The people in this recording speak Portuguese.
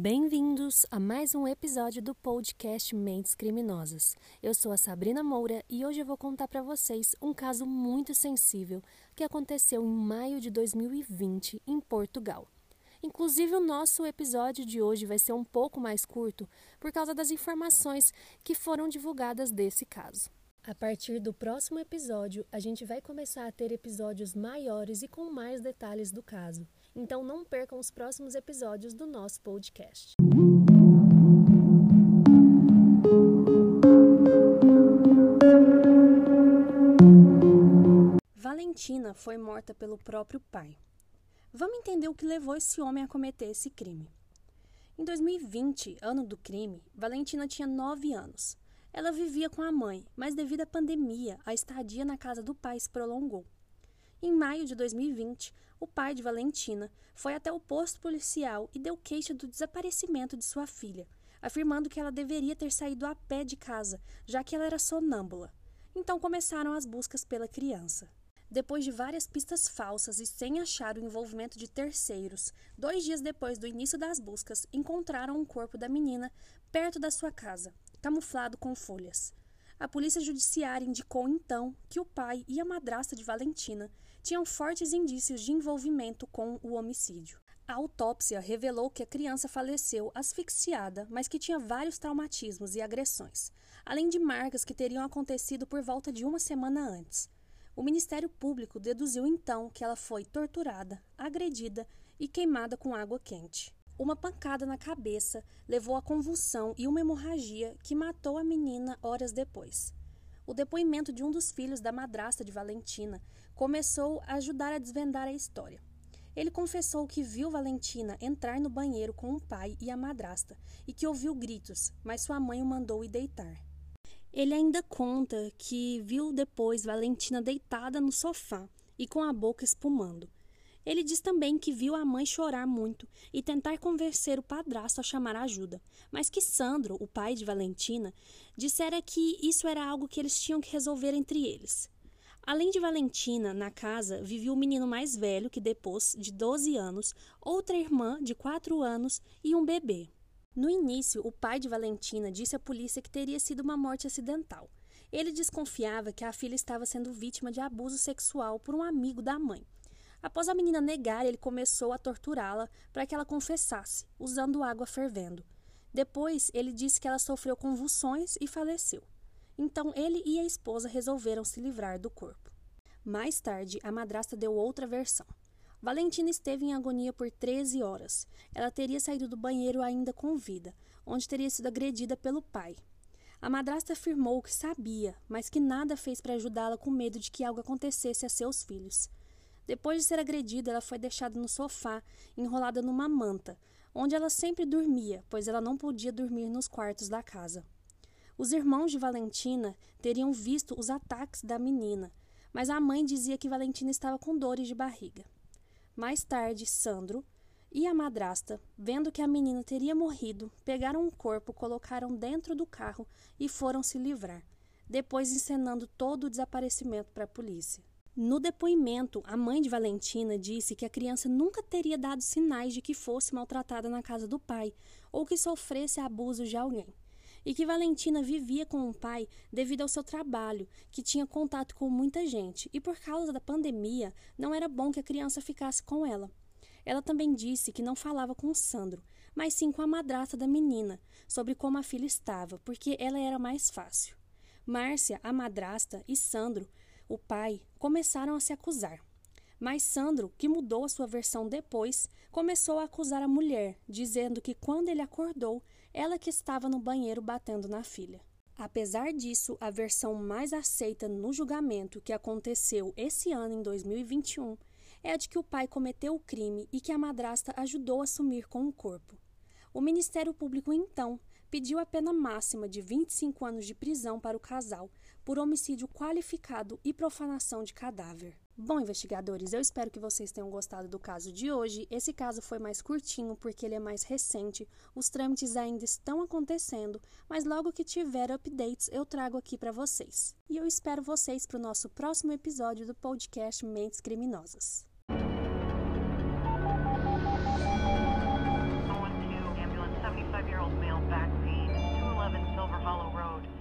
Bem-vindos a mais um episódio do podcast Mentes Criminosas. Eu sou a Sabrina Moura e hoje eu vou contar para vocês um caso muito sensível que aconteceu em maio de 2020 em Portugal. Inclusive, o nosso episódio de hoje vai ser um pouco mais curto por causa das informações que foram divulgadas desse caso. A partir do próximo episódio, a gente vai começar a ter episódios maiores e com mais detalhes do caso. Então não percam os próximos episódios do nosso podcast. Valentina foi morta pelo próprio pai. Vamos entender o que levou esse homem a cometer esse crime. Em 2020, ano do crime, Valentina tinha 9 anos. Ela vivia com a mãe, mas devido à pandemia, a estadia na casa do pai se prolongou. Em maio de 2020, o pai de Valentina foi até o posto policial e deu queixa do desaparecimento de sua filha, afirmando que ela deveria ter saído a pé de casa, já que ela era sonâmbula. Então começaram as buscas pela criança. Depois de várias pistas falsas e sem achar o envolvimento de terceiros, dois dias depois do início das buscas, encontraram o corpo da menina perto da sua casa, camuflado com folhas. A polícia judiciária indicou então que o pai e a madrasta de Valentina tinham fortes indícios de envolvimento com o homicídio. A autópsia revelou que a criança faleceu asfixiada, mas que tinha vários traumatismos e agressões, além de marcas que teriam acontecido por volta de uma semana antes. O Ministério Público deduziu então que ela foi torturada, agredida e queimada com água quente. Uma pancada na cabeça levou a convulsão e uma hemorragia que matou a menina horas depois. O depoimento de um dos filhos da madrasta de Valentina começou a ajudar a desvendar a história. Ele confessou que viu Valentina entrar no banheiro com o pai e a madrasta e que ouviu gritos, mas sua mãe o mandou ir deitar. Ele ainda conta que viu depois Valentina deitada no sofá e com a boca espumando. Ele diz também que viu a mãe chorar muito e tentar convencer o padrasto a chamar ajuda, mas que Sandro, o pai de Valentina, dissera que isso era algo que eles tinham que resolver entre eles. Além de Valentina, na casa vivia o menino mais velho que depois de 12 anos, outra irmã de 4 anos e um bebê. No início, o pai de Valentina disse à polícia que teria sido uma morte acidental. Ele desconfiava que a filha estava sendo vítima de abuso sexual por um amigo da mãe Após a menina negar, ele começou a torturá-la para que ela confessasse, usando água fervendo. Depois, ele disse que ela sofreu convulsões e faleceu. Então, ele e a esposa resolveram se livrar do corpo. Mais tarde, a madrasta deu outra versão. Valentina esteve em agonia por 13 horas. Ela teria saído do banheiro ainda com vida, onde teria sido agredida pelo pai. A madrasta afirmou que sabia, mas que nada fez para ajudá-la com medo de que algo acontecesse a seus filhos. Depois de ser agredida, ela foi deixada no sofá, enrolada numa manta, onde ela sempre dormia, pois ela não podia dormir nos quartos da casa. Os irmãos de Valentina teriam visto os ataques da menina, mas a mãe dizia que Valentina estava com dores de barriga. Mais tarde, Sandro e a madrasta, vendo que a menina teria morrido, pegaram o corpo, colocaram dentro do carro e foram se livrar, depois encenando todo o desaparecimento para a polícia. No depoimento, a mãe de Valentina disse que a criança nunca teria dado sinais de que fosse maltratada na casa do pai ou que sofresse abuso de alguém. E que Valentina vivia com o pai devido ao seu trabalho, que tinha contato com muita gente, e por causa da pandemia, não era bom que a criança ficasse com ela. Ela também disse que não falava com Sandro, mas sim com a madrasta da menina, sobre como a filha estava, porque ela era mais fácil. Márcia, a madrasta, e Sandro o pai, começaram a se acusar. Mas Sandro, que mudou a sua versão depois, começou a acusar a mulher, dizendo que quando ele acordou, ela que estava no banheiro batendo na filha. Apesar disso, a versão mais aceita no julgamento que aconteceu esse ano em 2021 é a de que o pai cometeu o crime e que a madrasta ajudou a sumir com o corpo. O Ministério Público então pediu a pena máxima de 25 anos de prisão para o casal por homicídio qualificado e profanação de cadáver. Bom, investigadores, eu espero que vocês tenham gostado do caso de hoje. Esse caso foi mais curtinho porque ele é mais recente, os trâmites ainda estão acontecendo, mas logo que tiver updates eu trago aqui para vocês. E eu espero vocês para o nosso próximo episódio do podcast Mentes Criminosas. Road.